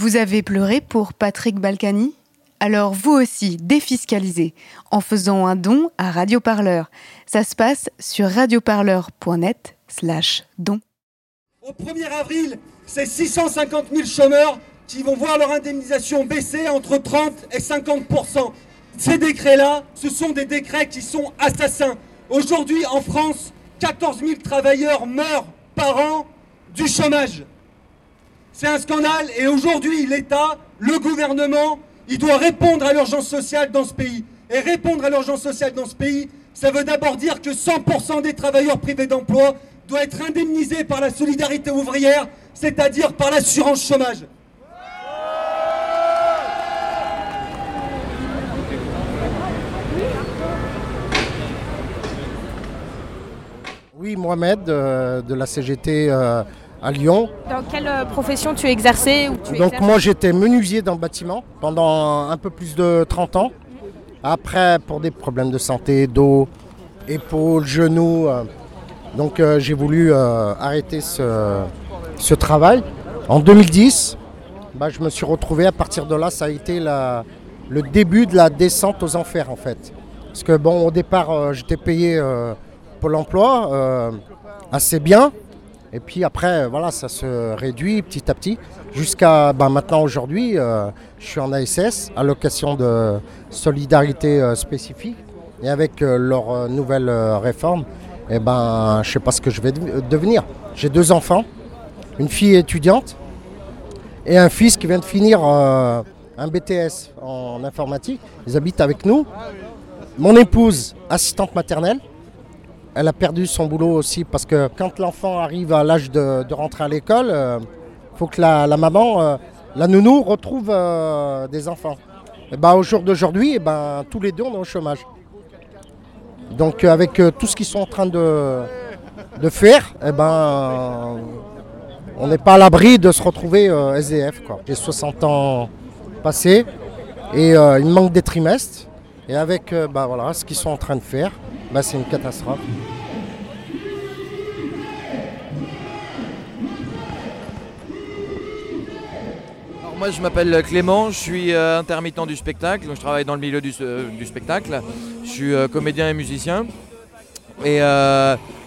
Vous avez pleuré pour Patrick Balkany? Alors vous aussi, défiscalisez en faisant un don à Radioparleur. Ça se passe sur radioparleur.net slash don. Au 1er avril, c'est 650 000 chômeurs qui vont voir leur indemnisation baisser entre 30 et 50% Ces décrets-là, ce sont des décrets qui sont assassins. Aujourd'hui, en France, 14 000 travailleurs meurent par an du chômage. C'est un scandale et aujourd'hui, l'État, le gouvernement, il doit répondre à l'urgence sociale dans ce pays. Et répondre à l'urgence sociale dans ce pays, ça veut d'abord dire que 100% des travailleurs privés d'emploi doivent être indemnisés par la solidarité ouvrière, c'est-à-dire par l'assurance chômage. Oui, Mohamed euh, de la CGT euh, à Lyon. Dans quelle euh, profession tu exerçais ou tu Donc exerces moi j'étais menuisier dans le bâtiment pendant un peu plus de 30 ans. Après pour des problèmes de santé, dos, épaules, genoux. euh, donc euh, j'ai voulu euh, arrêter ce, ce travail. En 2010, bah, je me suis retrouvé à partir de là, ça a été la- le début de la descente aux enfers en fait. Parce que bon au départ j'étais payé euh, Pôle emploi euh, assez bien. Et puis après, voilà, ça se réduit petit à petit. Jusqu'à ben, maintenant, aujourd'hui, euh, je suis en ASS, allocation de solidarité euh, spécifique. Et avec euh, leur euh, nouvelle euh, réforme, eh ben, je ne sais pas ce que je vais de- devenir. J'ai deux enfants, une fille étudiante et un fils qui vient de finir euh, un BTS en informatique. Ils habitent avec nous. Mon épouse, assistante maternelle. Elle a perdu son boulot aussi parce que quand l'enfant arrive à l'âge de, rentrer à l'école, il faut que la, maman, euh, la nounou, retrouve euh, des enfants. Et ben, au jour d'aujourd'hui, eh ben, tous les deux, on est au chômage. Donc euh, avec euh, tout ce qu'ils sont en train de, de faire, eh ben, euh, on n'est pas à l'abri de se retrouver euh, SDF. J'ai 60 ans passés et euh, il manque des trimestres. Et avec euh, bah, voilà, ce qu'ils sont en train de faire, bah, c'est une catastrophe. Moi je m'appelle Clément, je suis euh, intermittent du spectacle, je travaille dans le milieu du, euh, spectacle. Je suis euh, comédien et musicien. Et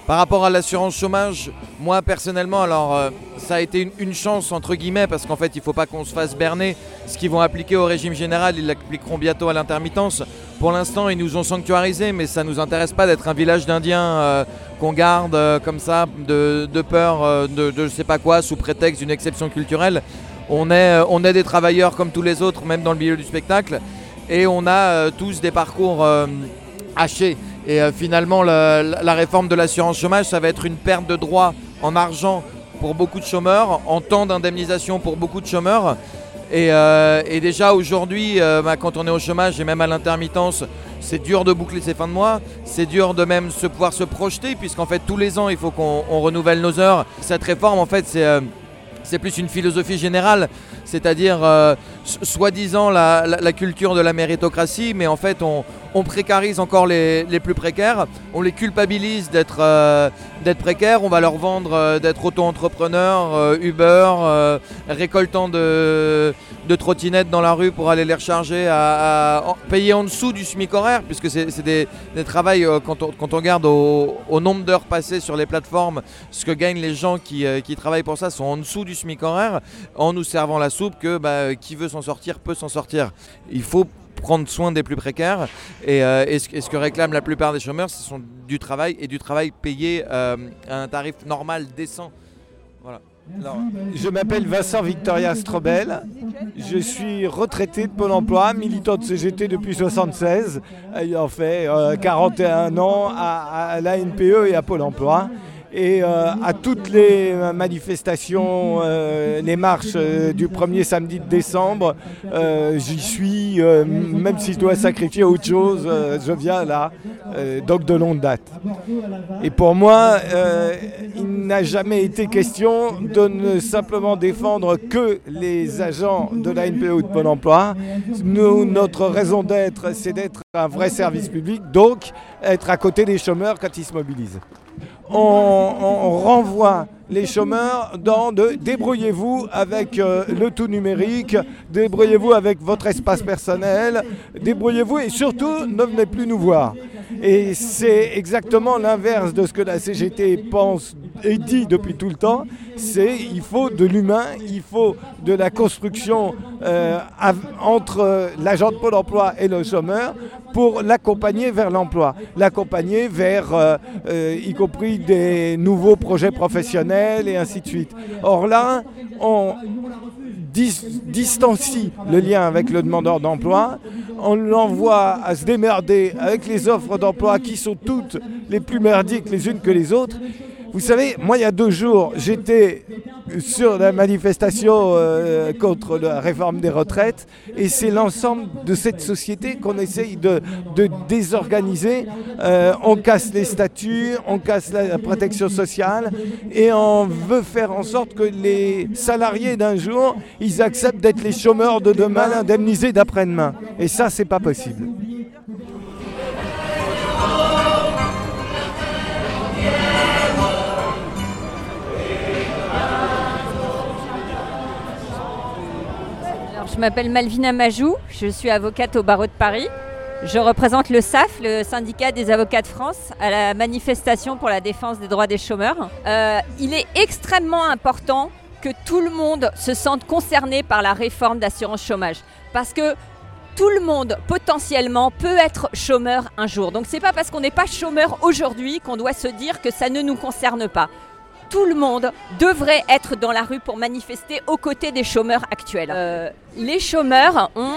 par rapport à l'assurance chômage, moi personnellement, alors euh, ça a été une, chance entre guillemets parce qu'en fait il ne faut pas qu'on se fasse berner. Ce qu'ils vont appliquer au régime général, ils l'appliqueront bientôt à l'intermittence. Pour l'instant, ils nous ont sanctuarisé, mais ça ne nous intéresse pas d'être un village d'Indiens euh, qu'on garde euh, comme ça de, peur de, je sais pas quoi sous prétexte d'une exception culturelle. On est, on est des travailleurs comme tous les autres, même dans le milieu du spectacle, et on a tous des parcours hachés. Et euh, finalement, la, réforme de l'assurance chômage, ça va être une perte de droits en argent pour beaucoup de chômeurs, en temps d'indemnisation pour beaucoup de chômeurs. Et, euh, déjà aujourd'hui, euh, bah, quand on est au chômage et même à l'intermittence, c'est dur de boucler ses fins de mois, c'est dur de même se pouvoir se projeter, puisqu'en fait tous les ans il faut qu'on on renouvelle nos heures. Cette réforme en fait c'est plus une philosophie générale, c'est-à-dire soi-disant la, culture de la méritocratie, mais en fait on, précarise encore les, plus précaires, on les culpabilise d'être euh, précaires, on va leur vendre euh, d'être auto-entrepreneurs, euh, Uber, récoltant de, trottinettes dans la rue pour aller les recharger à, payer en dessous du SMIC horaire, puisque c'est des, des quand, on, quand regarde au, nombre d'heures passées sur les plateformes, ce que gagnent les gens qui, qui travaillent pour ça sont en dessous du SMIC horaire, en nous servant la soupe que bah, qui veut s'en sortir peut s'en sortir. Il faut prendre soin des plus précaires et, euh, et ce, que réclament la plupart des chômeurs, ce sont du travail et du travail payé euh, à un tarif normal, décent. Voilà. Je m'appelle Vincent Victoria Strobel. Je suis retraité de Pôle emploi, militant de CGT depuis 76, ayant fait euh, 41 ans à, à la NPE et à Pôle emploi. Et euh, à toutes les manifestations, euh, les marches euh, du premier samedi de décembre, euh, j'y suis, euh, même si je dois sacrifier autre chose, euh, je viens là, euh, donc de longue date. Et pour moi, euh, il n'a jamais été question de ne simplement défendre que les agents de la NPE ou de Pôle emploi. Nous, notre raison d'être, c'est d'être un vrai service public, donc être à côté des chômeurs quand ils se mobilisent. On, renvoie les chômeurs dans de débrouillez-vous avec euh, le tout numérique, débrouillez-vous avec votre espace personnel, débrouillez-vous et surtout ne venez plus nous voir. Et c'est exactement l'inverse de ce que la CGT pense et dit depuis tout le temps. C'est il faut de l'humain, il faut de la construction euh, entre l'agent de Pôle emploi et le chômeur pour l'accompagner vers l'emploi, l'accompagner vers, euh, euh, y compris des nouveaux projets professionnels et ainsi de suite. Or là, on distancie le lien avec le demandeur d'emploi, on l'envoie à se démerder avec les offres d'emploi qui sont toutes les plus merdiques les unes que les autres. Vous savez, moi, il y a deux jours, j'étais sur la manifestation euh, contre la réforme des retraites, et c'est l'ensemble de cette société qu'on essaye de, désorganiser. Euh, on casse les statuts, on casse la, protection sociale, et on veut faire en sorte que les salariés d'un jour, ils acceptent d'être les chômeurs de demain, indemnisés d'après-demain. Et ça, c'est pas possible. Je m'appelle Malvina Majou, je suis avocate au barreau de Paris. Je représente le SAF, le syndicat des avocats de France, à la manifestation pour la défense des droits des chômeurs. Euh, il est extrêmement important que tout le monde se sente concerné par la réforme d'assurance chômage. Parce que tout le monde potentiellement peut être chômeur un jour. Donc c'est pas parce qu'on n'est pas chômeur aujourd'hui qu'on doit se dire que ça ne nous concerne pas tout le monde devrait être dans la rue pour manifester aux côtés des chômeurs actuels. Euh, les chômeurs ont,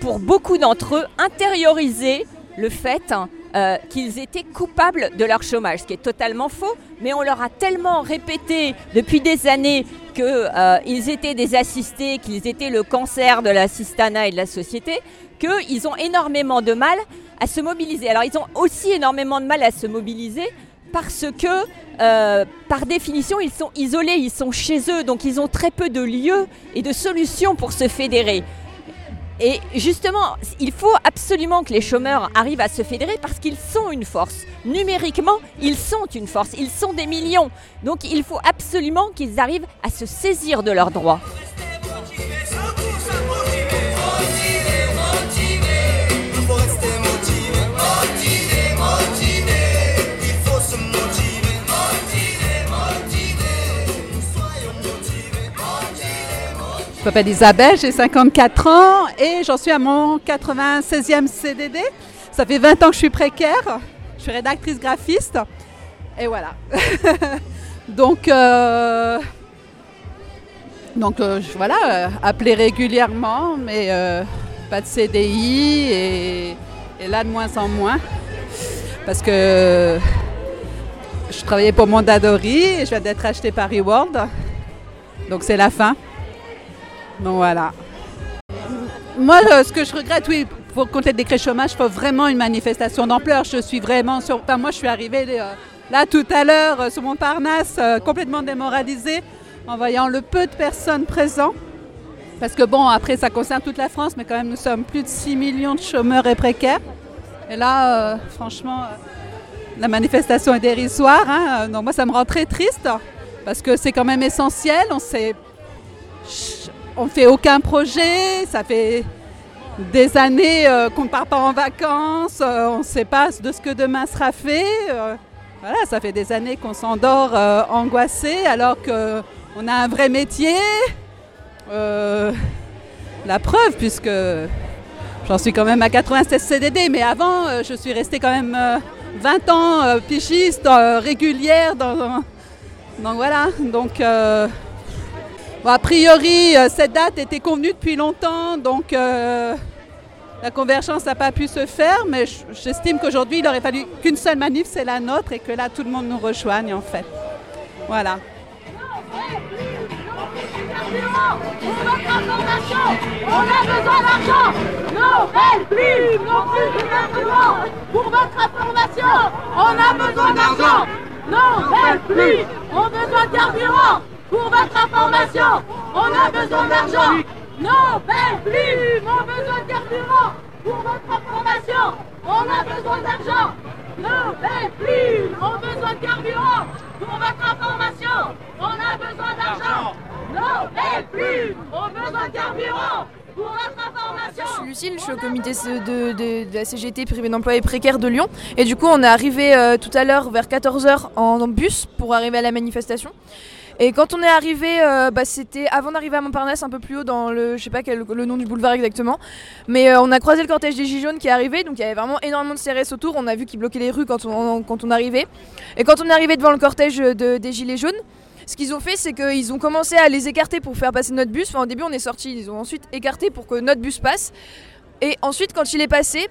pour beaucoup d'entre eux, intériorisé le fait euh, qu'ils étaient coupables de leur chômage, ce qui est totalement faux, mais on leur a tellement répété depuis des années qu'ils euh, étaient des assistés, qu'ils étaient le cancer de l'assistanat et de la société, qu'ils ont énormément de mal à se mobiliser. Alors ils ont aussi énormément de mal à se mobiliser parce que, euh, par définition, ils sont isolés, ils sont chez eux, donc ils ont très peu de lieux et de solutions pour se fédérer. Et justement, il faut absolument que les chômeurs arrivent à se fédérer parce qu'ils sont une force. Numériquement, ils sont une force, ils sont des millions. Donc il faut absolument qu'ils arrivent à se saisir de leurs droits. M'appelle Isabelle, j'ai 54 ans et j'en suis à mon 96e CDD. Ça fait 20 ans que je suis précaire. Je suis rédactrice graphiste. Et voilà. donc, euh, donc euh, voilà, euh, appeler régulièrement, mais pas de CDI et, là de moins en moins. Parce que je travaillais pour Mondadori et je viens d'être acheté par Reward. Donc c'est la fin. Donc voilà. Moi, euh, ce que je regrette, oui, pour compter le décret chômage, il faut vraiment une manifestation d'ampleur. Je suis vraiment sur. Moi, je suis arrivée euh, là tout à l'heure euh, sur Montparnasse, complètement démoralisée, en voyant le peu de personnes présentes. Parce que bon, après, ça concerne toute la France, mais quand même, nous sommes plus de 6 millions de chômeurs et précaires. Et là, franchement, la manifestation est dérisoire. Hein. Donc moi, ça me rend très triste, parce que c'est quand même essentiel. On sait on ne fait aucun projet, ça fait des années euh, qu'on ne part pas en vacances, euh, on ne sait pas de ce que demain sera fait. Euh, voilà, ça fait des années qu'on s'endort angoissé alors qu'on a un vrai métier. la preuve, puisque j'en suis quand même à 96 CDD, mais avant, je suis restée quand même 20 ans pichiste régulière. Dans, donc voilà, donc a priori, euh, cette date était convenue depuis longtemps, donc euh, la convergence n'a pas pu se faire, mais j'estime qu'aujourd'hui, il aurait fallu qu'une seule manif, c'est la nôtre, et que là, tout le monde nous rejoigne, en fait. Voilà. On a besoin d'argent. Non, plus, non plus gouvernement Pour votre information, on a besoin d'argent. Non, plus, on a besoin de carburant pour votre information, on a besoin d'argent. Non, belle plus, on a besoin de carburant. Pour votre information, on a besoin d'argent. Non, belle plus, on a besoin de carburant. Pour votre information, on a besoin d'argent. Non, et plus, on a besoin de carburant. Pour votre information. Je suis Lucille, je suis au comité de, de- de la CGT privé d'emploi et précaire de Lyon. Et du coup, on est arrivé euh, tout à l'heure vers 14h en, en bus pour arriver à la manifestation. Et quand on est arrivé, euh, bah, c'était avant d'arriver à Montparnasse, un peu plus haut dans le, je sais pas le nom du boulevard exactement. Mais euh, on a croisé le cortège des Gilets jaunes qui est arrivé, donc il y avait vraiment énormément de CRS autour. On a vu qu'ils bloquaient les rues quand on, arrivait. Et quand on est arrivé devant le cortège de- des Gilets jaunes, ce qu'ils ont fait, c'est qu'ils ont commencé à les écarter pour faire passer notre bus. Enfin, au début, on est sorti, ils ont ensuite écarté pour que notre bus passe. Et ensuite, quand il est passé,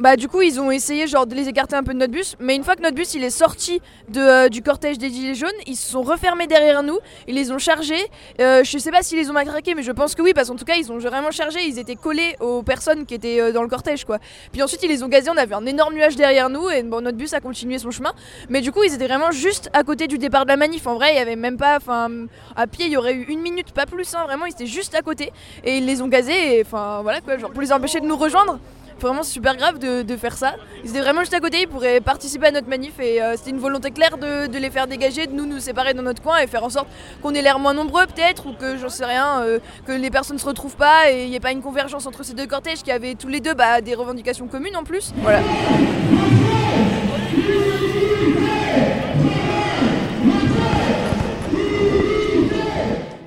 bah du coup, ils ont essayé genre de les écarter un peu de notre bus. Mais une fois que notre bus il est sorti de, euh, du cortège des gilets jaunes, ils se sont refermés derrière nous. Ils les ont chargés. Euh, je sais pas s'ils les ont matraqués, mais je pense que oui, parce qu'en tout cas, ils ont vraiment chargé. Ils étaient collés aux personnes qui étaient euh, dans le cortège, quoi. Puis ensuite, ils les ont gazés. On avait un énorme nuage derrière nous et bon, notre bus a continué son chemin. Mais du coup, ils étaient vraiment juste à côté du départ de la manif. En vrai, il y avait même pas, enfin, à pied, il y aurait eu une minute, pas plus. Hein, vraiment, ils étaient juste à côté et ils les ont gazés. Et enfin, voilà quoi, genre pour les empêcher de nous rejoindre. Vraiment super grave de, faire ça. Ils étaient vraiment juste à côté, ils pourraient participer à notre manif et euh, c'était une volonté claire de, les faire dégager, de nous nous séparer dans notre coin et faire en sorte qu'on ait l'air moins nombreux peut-être ou que j'en sais rien, euh, que les personnes se retrouvent pas et il n'y ait pas une convergence entre ces deux cortèges qui avaient tous les deux bah, des revendications communes en plus. Voilà.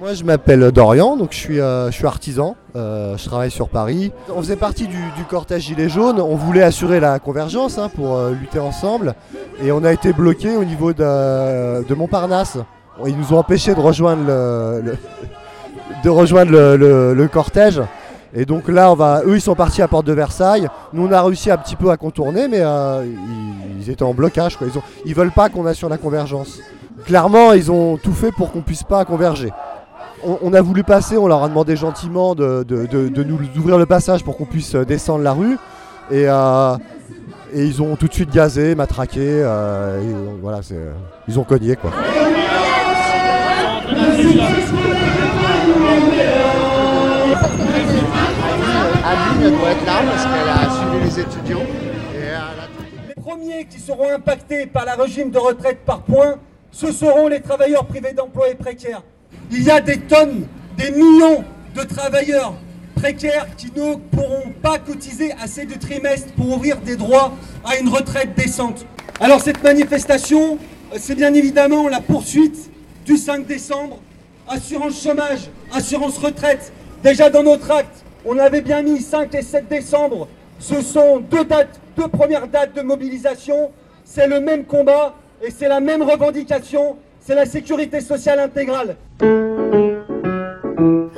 Moi, je m'appelle Dorian, donc je suis, euh, artisan, euh, je travaille sur Paris. On faisait partie du, cortège Gilets jaunes, on voulait assurer la convergence hein, pour euh, lutter ensemble, et on a été bloqué au niveau de, Montparnasse. Ils nous ont empêchés de rejoindre le, cortège. Et donc là, on va, eux, ils sont partis à Porte de Versailles. Nous, on a réussi un petit peu à contourner, mais ils, étaient en blocage. Ils, ont, ils veulent pas qu'on assure la convergence. Clairement, ils ont tout fait pour qu'on puisse pas converger on, on a voulu passer, on leur a demandé gentiment de, de- de- de nous ouvrir le passage pour qu'on puisse euh, descendre la rue. Et, euh, et ils ont tout de suite gazé, matraqué. euh, et, voilà, c'est, euh, ils ont cogné quoi. Adeline, elle doit être là parce qu'elle a suivi les étudiants. Et elle a Les premiers qui seront impactés par le régime de retraite par points, ce seront les travailleurs privés d'emploi et précaires. Il y a des tonnes, des millions de travailleurs précaires qui ne pourront pas cotiser assez de trimestres pour ouvrir des droits à une retraite décente. Alors cette manifestation, c'est bien évidemment la poursuite du 5 décembre. Assurance chômage, assurance retraite. Déjà dans notre acte, on avait bien mis 5 et 7 décembre. Ce sont deux dates, deux premières dates de mobilisation. C'est le même combat et c'est la même revendication. C'est la sécurité sociale intégrale.